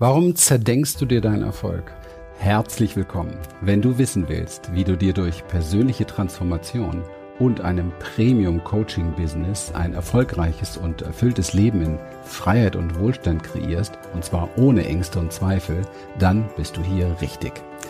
Warum zerdenkst du dir deinen Erfolg? Herzlich willkommen. Wenn du wissen willst, wie du dir durch persönliche Transformation und einem Premium-Coaching-Business ein erfolgreiches und erfülltes Leben in Freiheit und Wohlstand kreierst, und zwar ohne Ängste und Zweifel, dann bist du hier richtig.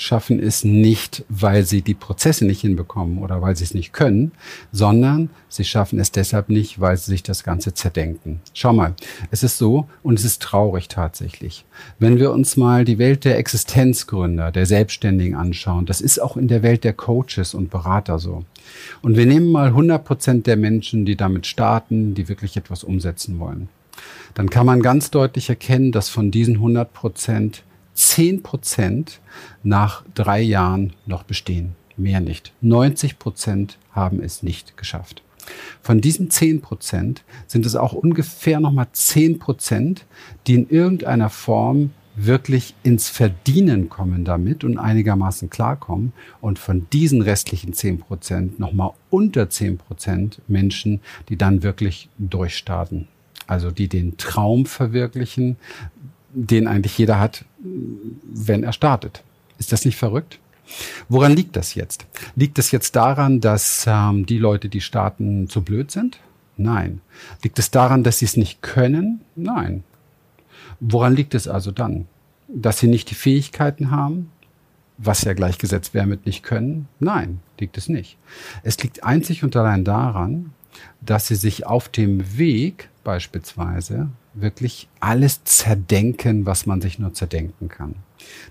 schaffen es nicht, weil sie die Prozesse nicht hinbekommen oder weil sie es nicht können, sondern sie schaffen es deshalb nicht, weil sie sich das Ganze zerdenken. Schau mal, es ist so und es ist traurig tatsächlich. Wenn wir uns mal die Welt der Existenzgründer, der Selbstständigen anschauen, das ist auch in der Welt der Coaches und Berater so. Und wir nehmen mal 100 Prozent der Menschen, die damit starten, die wirklich etwas umsetzen wollen. Dann kann man ganz deutlich erkennen, dass von diesen 100 Prozent 10 Prozent nach drei Jahren noch bestehen. Mehr nicht. 90 Prozent haben es nicht geschafft. Von diesen 10 Prozent sind es auch ungefähr nochmal 10 Prozent, die in irgendeiner Form wirklich ins Verdienen kommen damit und einigermaßen klarkommen. Und von diesen restlichen 10 Prozent nochmal unter 10 Prozent Menschen, die dann wirklich durchstarten. Also die den Traum verwirklichen, den eigentlich jeder hat, wenn er startet. Ist das nicht verrückt? Woran liegt das jetzt? Liegt es jetzt daran, dass ähm, die Leute, die starten, zu blöd sind? Nein. Liegt es daran, dass sie es nicht können? Nein. Woran liegt es also dann? Dass sie nicht die Fähigkeiten haben? Was ja gleichgesetzt wäre mit nicht können? Nein, liegt es nicht. Es liegt einzig und allein daran, dass sie sich auf dem Weg beispielsweise wirklich alles zerdenken, was man sich nur zerdenken kann.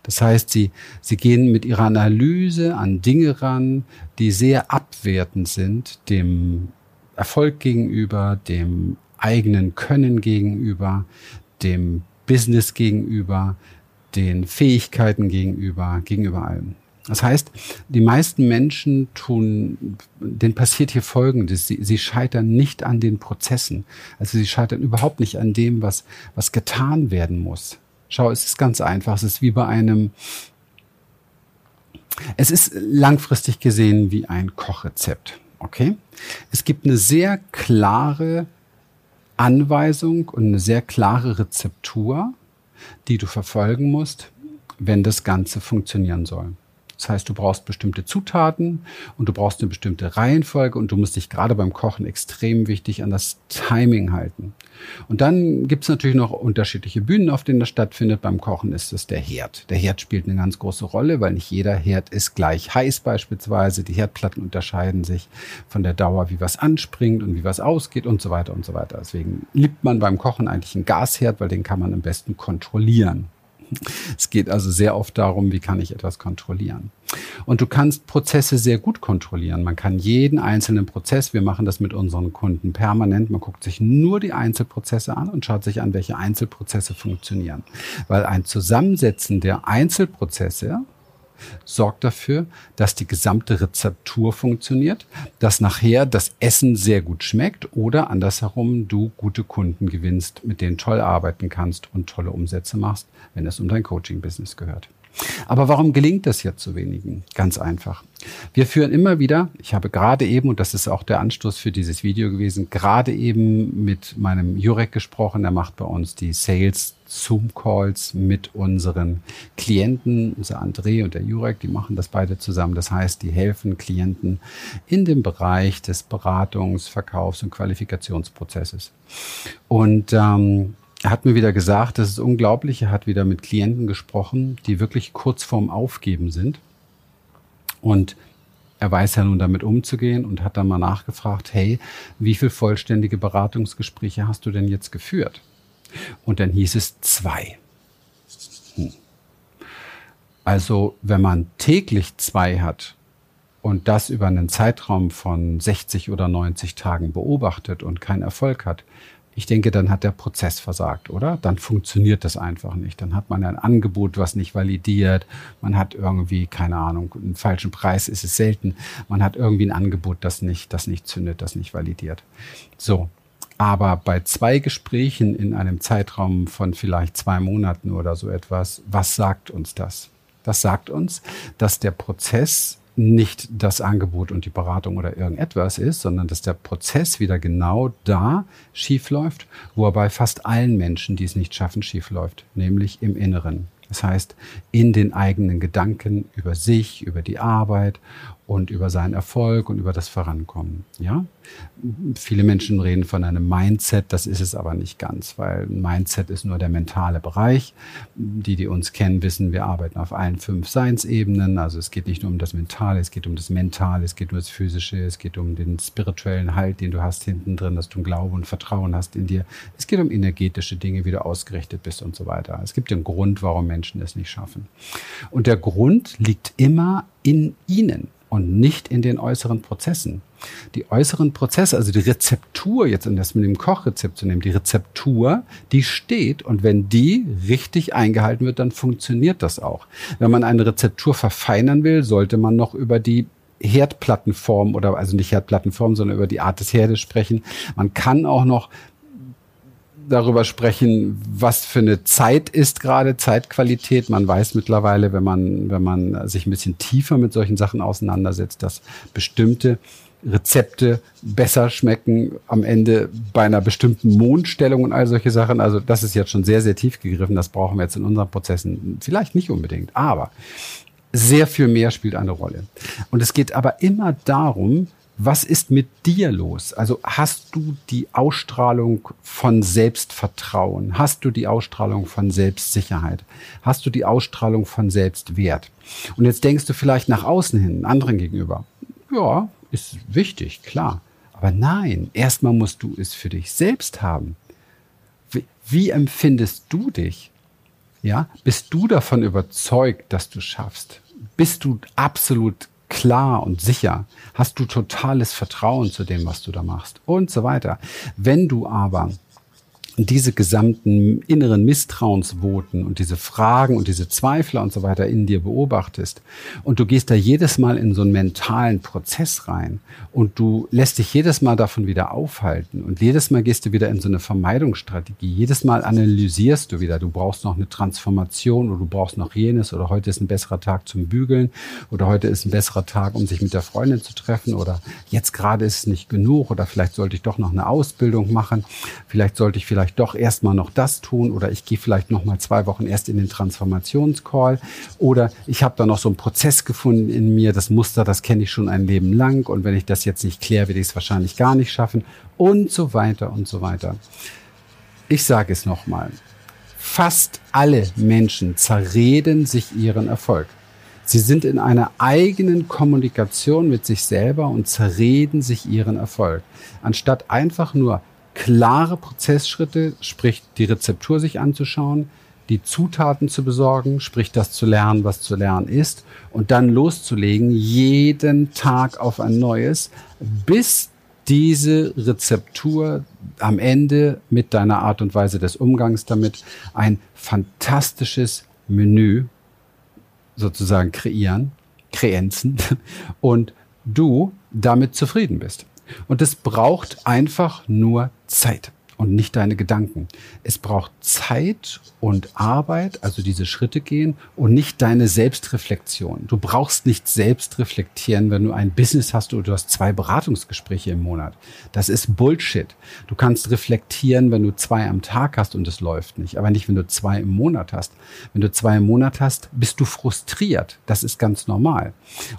Das heißt, sie, sie gehen mit ihrer Analyse an Dinge ran, die sehr abwertend sind, dem Erfolg gegenüber, dem eigenen Können gegenüber, dem Business gegenüber, den Fähigkeiten gegenüber, gegenüber allem. Das heißt, die meisten Menschen tun, denen passiert hier Folgendes. Sie, sie scheitern nicht an den Prozessen. Also sie scheitern überhaupt nicht an dem, was, was getan werden muss. Schau, es ist ganz einfach. Es ist wie bei einem, es ist langfristig gesehen wie ein Kochrezept. Okay? Es gibt eine sehr klare Anweisung und eine sehr klare Rezeptur, die du verfolgen musst, wenn das Ganze funktionieren soll. Das heißt, du brauchst bestimmte Zutaten und du brauchst eine bestimmte Reihenfolge und du musst dich gerade beim Kochen extrem wichtig an das Timing halten. Und dann gibt es natürlich noch unterschiedliche Bühnen, auf denen das stattfindet. Beim Kochen ist es der Herd. Der Herd spielt eine ganz große Rolle, weil nicht jeder Herd ist gleich heiß beispielsweise. Die Herdplatten unterscheiden sich von der Dauer, wie was anspringt und wie was ausgeht und so weiter und so weiter. Deswegen liebt man beim Kochen eigentlich einen Gasherd, weil den kann man am besten kontrollieren. Es geht also sehr oft darum, wie kann ich etwas kontrollieren. Und du kannst Prozesse sehr gut kontrollieren. Man kann jeden einzelnen Prozess, wir machen das mit unseren Kunden permanent, man guckt sich nur die Einzelprozesse an und schaut sich an, welche Einzelprozesse funktionieren. Weil ein Zusammensetzen der Einzelprozesse sorgt dafür, dass die gesamte Rezeptur funktioniert, dass nachher das Essen sehr gut schmeckt oder andersherum du gute Kunden gewinnst, mit denen toll arbeiten kannst und tolle Umsätze machst, wenn es um dein Coaching-Business gehört. Aber warum gelingt das jetzt so wenigen? Ganz einfach. Wir führen immer wieder, ich habe gerade eben, und das ist auch der Anstoß für dieses Video gewesen, gerade eben mit meinem Jurek gesprochen. Er macht bei uns die Sales Zoom-Calls mit unseren Klienten. Unser André und der Jurek, die machen das beide zusammen. Das heißt, die helfen Klienten in dem Bereich des Beratungs-, Verkaufs- und Qualifikationsprozesses. Und ähm, er hat mir wieder gesagt, das ist unglaublich. Er hat wieder mit Klienten gesprochen, die wirklich kurz vorm Aufgeben sind. Und er weiß ja nun damit umzugehen und hat dann mal nachgefragt, hey, wie viel vollständige Beratungsgespräche hast du denn jetzt geführt? Und dann hieß es zwei. Hm. Also, wenn man täglich zwei hat und das über einen Zeitraum von 60 oder 90 Tagen beobachtet und keinen Erfolg hat, Ich denke, dann hat der Prozess versagt, oder? Dann funktioniert das einfach nicht. Dann hat man ein Angebot, was nicht validiert. Man hat irgendwie, keine Ahnung, einen falschen Preis ist es selten. Man hat irgendwie ein Angebot, das nicht, das nicht zündet, das nicht validiert. So. Aber bei zwei Gesprächen in einem Zeitraum von vielleicht zwei Monaten oder so etwas, was sagt uns das? Das sagt uns, dass der Prozess nicht das Angebot und die Beratung oder irgendetwas ist, sondern dass der Prozess wieder genau da schiefläuft, wo er bei fast allen Menschen, die es nicht schaffen, schiefläuft, nämlich im Inneren. Das heißt, in den eigenen Gedanken über sich, über die Arbeit und über seinen Erfolg und über das Vorankommen. Ja, viele Menschen reden von einem Mindset, das ist es aber nicht ganz, weil Mindset ist nur der mentale Bereich. Die, die uns kennen, wissen, wir arbeiten auf allen fünf Seinsebenen. Also es geht nicht nur um das Mentale, es geht um das Mentale, es geht um das Physische, es geht um den spirituellen Halt, den du hast hinten drin, dass du Glauben und Vertrauen hast in dir. Es geht um energetische Dinge, wie du ausgerichtet bist und so weiter. Es gibt den Grund, warum Menschen es nicht schaffen. Und der Grund liegt immer in ihnen und nicht in den äußeren Prozessen. Die äußeren Prozesse, also die Rezeptur, jetzt um das mit dem Kochrezept zu nehmen, die Rezeptur, die steht und wenn die richtig eingehalten wird, dann funktioniert das auch. Wenn man eine Rezeptur verfeinern will, sollte man noch über die Herdplattenform oder also nicht Herdplattenform, sondern über die Art des Herdes sprechen. Man kann auch noch darüber sprechen, was für eine Zeit ist gerade, Zeitqualität. Man weiß mittlerweile, wenn man, wenn man sich ein bisschen tiefer mit solchen Sachen auseinandersetzt, dass bestimmte Rezepte besser schmecken am Ende bei einer bestimmten Mondstellung und all solche Sachen. Also das ist jetzt schon sehr, sehr tief gegriffen. Das brauchen wir jetzt in unseren Prozessen vielleicht nicht unbedingt, aber sehr viel mehr spielt eine Rolle. Und es geht aber immer darum, was ist mit dir los? Also hast du die Ausstrahlung von Selbstvertrauen? Hast du die Ausstrahlung von Selbstsicherheit? Hast du die Ausstrahlung von Selbstwert? Und jetzt denkst du vielleicht nach außen hin, anderen gegenüber. Ja, ist wichtig, klar. Aber nein, erstmal musst du es für dich selbst haben. Wie, wie empfindest du dich? Ja, bist du davon überzeugt, dass du schaffst? Bist du absolut klar und sicher? Hast du totales Vertrauen zu dem, was du da machst? Und so weiter. Wenn du aber diese gesamten inneren Misstrauensvoten und diese Fragen und diese Zweifler und so weiter in dir beobachtest. Und du gehst da jedes Mal in so einen mentalen Prozess rein. Und du lässt dich jedes Mal davon wieder aufhalten. Und jedes Mal gehst du wieder in so eine Vermeidungsstrategie, jedes Mal analysierst du wieder, du brauchst noch eine Transformation oder du brauchst noch jenes oder heute ist ein besserer Tag zum Bügeln oder heute ist ein besserer Tag, um sich mit der Freundin zu treffen oder jetzt gerade ist es nicht genug oder vielleicht sollte ich doch noch eine Ausbildung machen, vielleicht sollte ich vielleicht vielleicht doch erstmal noch das tun oder ich gehe vielleicht noch mal zwei Wochen erst in den Transformationscall oder ich habe da noch so einen Prozess gefunden in mir, das Muster, das kenne ich schon ein Leben lang und wenn ich das jetzt nicht kläre, werde ich es wahrscheinlich gar nicht schaffen und so weiter und so weiter. Ich sage es noch mal. Fast alle Menschen zerreden sich ihren Erfolg. Sie sind in einer eigenen Kommunikation mit sich selber und zerreden sich ihren Erfolg. Anstatt einfach nur klare Prozessschritte, sprich die Rezeptur sich anzuschauen, die Zutaten zu besorgen, sprich das zu lernen, was zu lernen ist, und dann loszulegen, jeden Tag auf ein neues, bis diese Rezeptur am Ende mit deiner Art und Weise des Umgangs damit ein fantastisches Menü sozusagen kreieren, Kreenzen, und du damit zufrieden bist. Und es braucht einfach nur Zeit und nicht deine Gedanken. Es braucht Zeit und Arbeit, also diese Schritte gehen und nicht deine Selbstreflexion. Du brauchst nicht selbst reflektieren, wenn du ein Business hast oder du hast zwei Beratungsgespräche im Monat. Das ist Bullshit. Du kannst reflektieren, wenn du zwei am Tag hast und es läuft nicht, aber nicht, wenn du zwei im Monat hast. Wenn du zwei im Monat hast, bist du frustriert. Das ist ganz normal.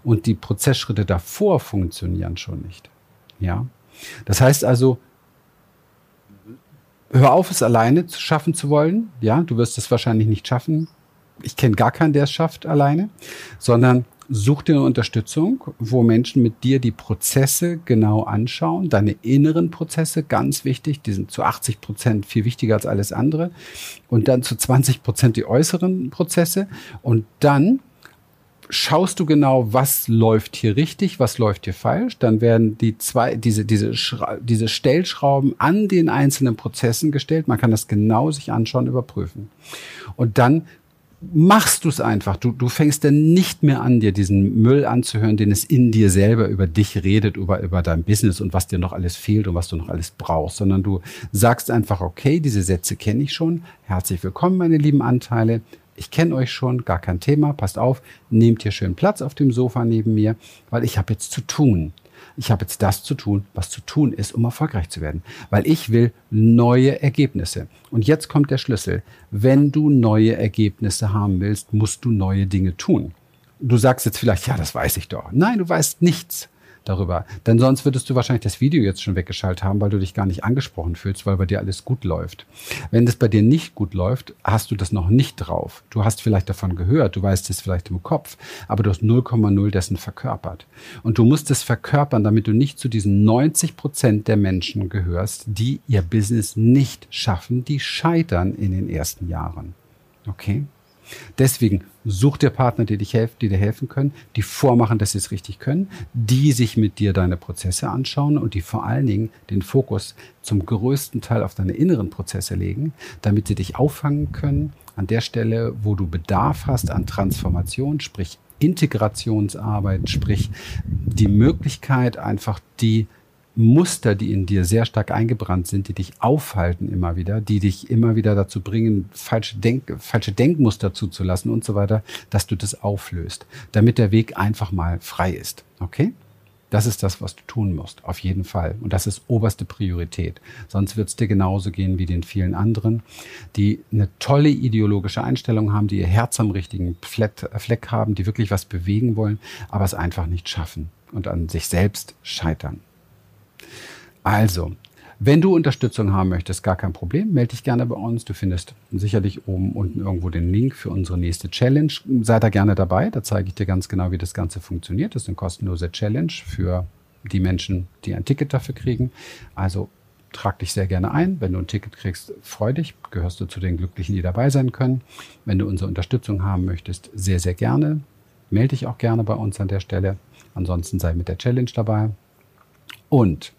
Und die Prozessschritte davor funktionieren schon nicht. Ja. Das heißt also, hör auf, es alleine schaffen zu wollen. Ja, du wirst es wahrscheinlich nicht schaffen. Ich kenne gar keinen, der es schafft alleine, sondern such dir eine Unterstützung, wo Menschen mit dir die Prozesse genau anschauen, deine inneren Prozesse, ganz wichtig, die sind zu 80 Prozent viel wichtiger als alles andere und dann zu 20 Prozent die äußeren Prozesse und dann schaust du genau, was läuft hier richtig, was läuft hier falsch. Dann werden die zwei, diese, diese, diese Stellschrauben an den einzelnen Prozessen gestellt. Man kann das genau sich anschauen, überprüfen. Und dann machst du es einfach. Du, du fängst dann nicht mehr an, dir diesen Müll anzuhören, den es in dir selber über dich redet, über, über dein Business und was dir noch alles fehlt und was du noch alles brauchst, sondern du sagst einfach, okay, diese Sätze kenne ich schon. Herzlich willkommen, meine lieben Anteile. Ich kenne euch schon, gar kein Thema. Passt auf, nehmt hier schön Platz auf dem Sofa neben mir, weil ich habe jetzt zu tun ich habe jetzt das zu tun, was zu tun ist, um erfolgreich zu werden. Weil ich will neue Ergebnisse. Und jetzt kommt der Schlüssel. Wenn du neue Ergebnisse haben willst, musst du neue Dinge tun. Du sagst jetzt vielleicht, ja, das weiß ich doch. Nein, du weißt nichts darüber. Denn sonst würdest du wahrscheinlich das Video jetzt schon weggeschaltet haben, weil du dich gar nicht angesprochen fühlst, weil bei dir alles gut läuft. Wenn das bei dir nicht gut läuft, hast du das noch nicht drauf. Du hast vielleicht davon gehört, du weißt es vielleicht im Kopf, aber du hast 0,0 dessen verkörpert. Und du musst es verkörpern, damit du nicht zu diesen 90 Prozent der Menschen gehörst, die ihr Business nicht schaffen, die scheitern in den ersten Jahren. Okay? Deswegen such dir Partner, die, dich helfen, die dir helfen können, die vormachen, dass sie es richtig können, die sich mit dir deine Prozesse anschauen und die vor allen Dingen den Fokus zum größten Teil auf deine inneren Prozesse legen, damit sie dich auffangen können an der Stelle, wo du Bedarf hast an Transformation, sprich Integrationsarbeit, sprich die Möglichkeit einfach die Muster, die in dir sehr stark eingebrannt sind, die dich aufhalten immer wieder, die dich immer wieder dazu bringen, falsche, Denk falsche Denkmuster zuzulassen und so weiter, dass du das auflöst, damit der Weg einfach mal frei ist. Okay? Das ist das, was du tun musst, auf jeden Fall. Und das ist oberste Priorität. Sonst wird es dir genauso gehen wie den vielen anderen, die eine tolle ideologische Einstellung haben, die ihr Herz am richtigen Fleck haben, die wirklich was bewegen wollen, aber es einfach nicht schaffen und an sich selbst scheitern. Also, wenn du Unterstützung haben möchtest, gar kein Problem, melde dich gerne bei uns. Du findest sicherlich oben unten irgendwo den Link für unsere nächste Challenge. Sei da gerne dabei, da zeige ich dir ganz genau, wie das Ganze funktioniert. Das ist eine kostenlose Challenge für die Menschen, die ein Ticket dafür kriegen. Also trag dich sehr gerne ein. Wenn du ein Ticket kriegst, freu dich, gehörst du zu den Glücklichen, die dabei sein können. Wenn du unsere Unterstützung haben möchtest, sehr, sehr gerne. Melde dich auch gerne bei uns an der Stelle. Ansonsten sei mit der Challenge dabei. Und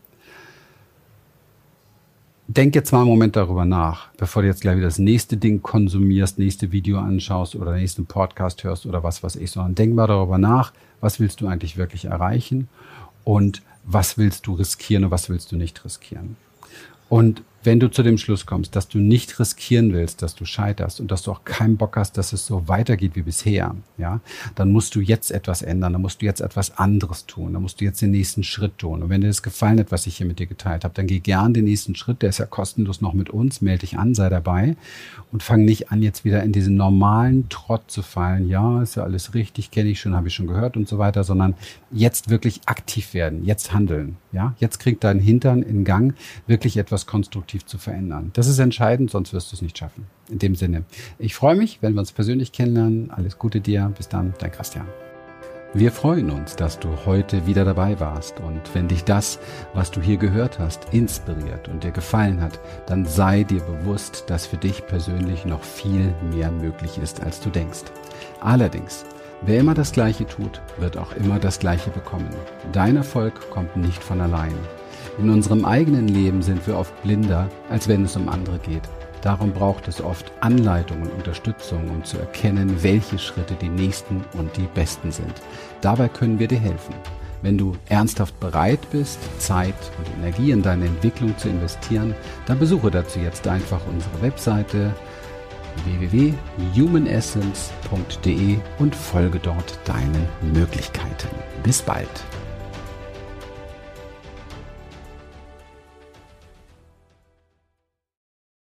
denk jetzt mal einen Moment darüber nach, bevor du jetzt gleich wieder das nächste Ding konsumierst, nächste Video anschaust oder nächsten Podcast hörst oder was weiß ich, sondern denk mal darüber nach, was willst du eigentlich wirklich erreichen und was willst du riskieren und was willst du nicht riskieren. Und wenn du zu dem Schluss kommst, dass du nicht riskieren willst, dass du scheiterst und dass du auch keinen Bock hast, dass es so weitergeht wie bisher, ja, dann musst du jetzt etwas ändern, dann musst du jetzt etwas anderes tun, dann musst du jetzt den nächsten Schritt tun. Und wenn dir das gefallen hat, was ich hier mit dir geteilt habe, dann geh gern den nächsten Schritt, der ist ja kostenlos noch mit uns, melde dich an, sei dabei und fang nicht an, jetzt wieder in diesen normalen Trott zu fallen. Ja, ist ja alles richtig, kenne ich schon, habe ich schon gehört und so weiter, sondern jetzt wirklich aktiv werden, jetzt handeln, ja, jetzt krieg deinen Hintern in Gang, wirklich etwas konstruktiv konstruktiv zu verändern. Das ist entscheidend, sonst wirst du es nicht schaffen. In dem Sinne, ich freue mich, wenn wir uns persönlich kennenlernen. Alles Gute dir. Bis dann, dein Christian. Wir freuen uns, dass du heute wieder dabei warst und wenn dich das, was du hier gehört hast, inspiriert und dir gefallen hat, dann sei dir bewusst, dass für dich persönlich noch viel mehr möglich ist, als du denkst. Allerdings, wer immer das Gleiche tut, wird auch immer das Gleiche bekommen. Dein Erfolg kommt nicht von allein. In unserem eigenen Leben sind wir oft blinder, als wenn es um andere geht. Darum braucht es oft Anleitung und Unterstützung, um zu erkennen, welche Schritte die nächsten und die besten sind. Dabei können wir dir helfen. Wenn du ernsthaft bereit bist, Zeit und Energie in deine Entwicklung zu investieren, dann besuche dazu jetzt einfach unsere Webseite www.humanessence.de und folge dort deinen Möglichkeiten. Bis bald.